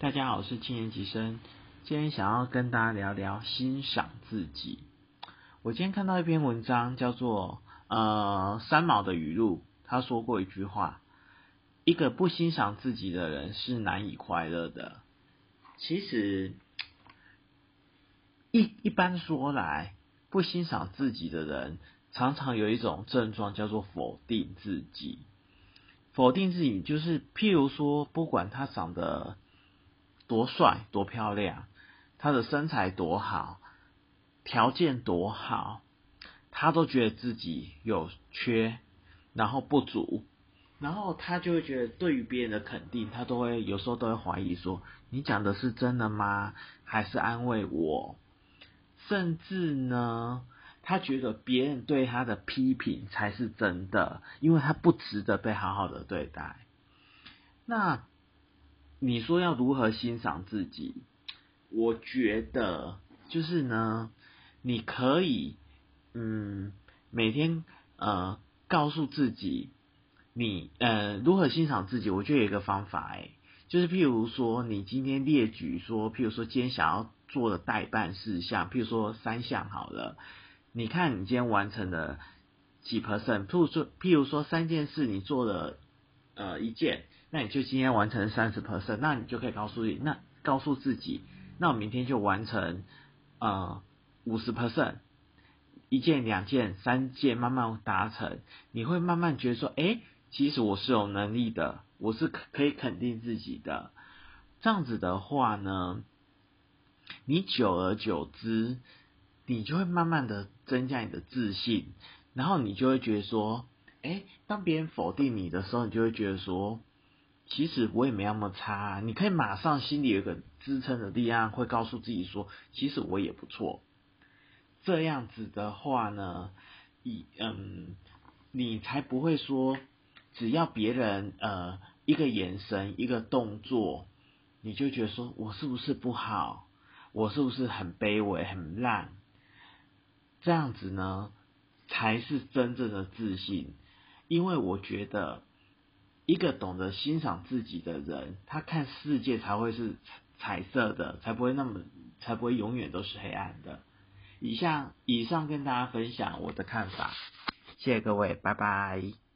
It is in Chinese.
大家好，我是青年级生，今天想要跟大家聊聊欣赏自己。我今天看到一篇文章，叫做呃三毛的语录，他说过一句话：一个不欣赏自己的人是难以快乐的。其实一一般说来，不欣赏自己的人，常常有一种症状叫做否定自己。否定自己，就是譬如说，不管他长得多帅、多漂亮，他的身材多好，条件多好，他都觉得自己有缺，然后不足，然后他就会觉得对于别人的肯定，他都会有时候都会怀疑说：你讲的是真的吗？还是安慰我？甚至呢，他觉得别人对他的批评才是真的，因为他不值得被好好的对待。那。你说要如何欣赏自己？我觉得就是呢，你可以嗯每天呃告诉自己，你呃如何欣赏自己？我觉得有一个方法哎，就是譬如说你今天列举说，譬如说今天想要做的代办事项，譬如说三项好了，你看你今天完成了几 percent？譬如说譬如说三件事你做了呃一件。那你就今天完成三十 percent，那你就可以告诉你，那告诉自己，那我明天就完成呃五十 percent，一件、两件、三件，慢慢达成，你会慢慢觉得说，哎，其实我是有能力的，我是可以肯定自己的。这样子的话呢，你久而久之，你就会慢慢的增加你的自信，然后你就会觉得说，哎，当别人否定你的时候，你就会觉得说。其实我也没那么差，你可以马上心里有个支撑的力量，会告诉自己说，其实我也不错。这样子的话呢，以嗯，你才不会说，只要别人呃一个眼神一个动作，你就觉得说我是不是不好，我是不是很卑微很烂？这样子呢，才是真正的自信，因为我觉得。一个懂得欣赏自己的人，他看世界才会是彩色的，才不会那么，才不会永远都是黑暗的。以上以上跟大家分享我的看法，谢谢各位，拜拜。